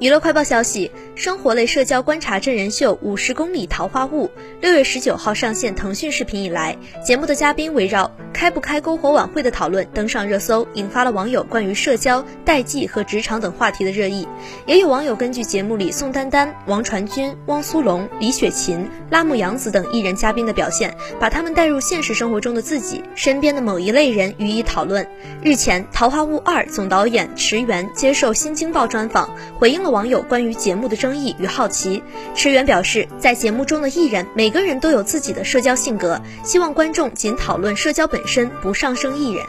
娱乐快报消息：生活类社交观察真人秀《五十公里桃花坞》六月十九号上线腾讯视频以来，节目的嘉宾围绕开不开篝火晚会的讨论登上热搜，引发了网友关于社交、代际和职场等话题的热议。也有网友根据节目里宋丹丹、王传君、汪苏泷、李雪琴、拉木杨子等艺人嘉宾的表现，把他们带入现实生活中的自己身边的某一类人予以讨论。日前，《桃花坞二》总导演池原接受《新京报》专访，回应了。网友关于节目的争议与好奇，池原表示，在节目中的艺人每个人都有自己的社交性格，希望观众仅讨论社交本身，不上升艺人。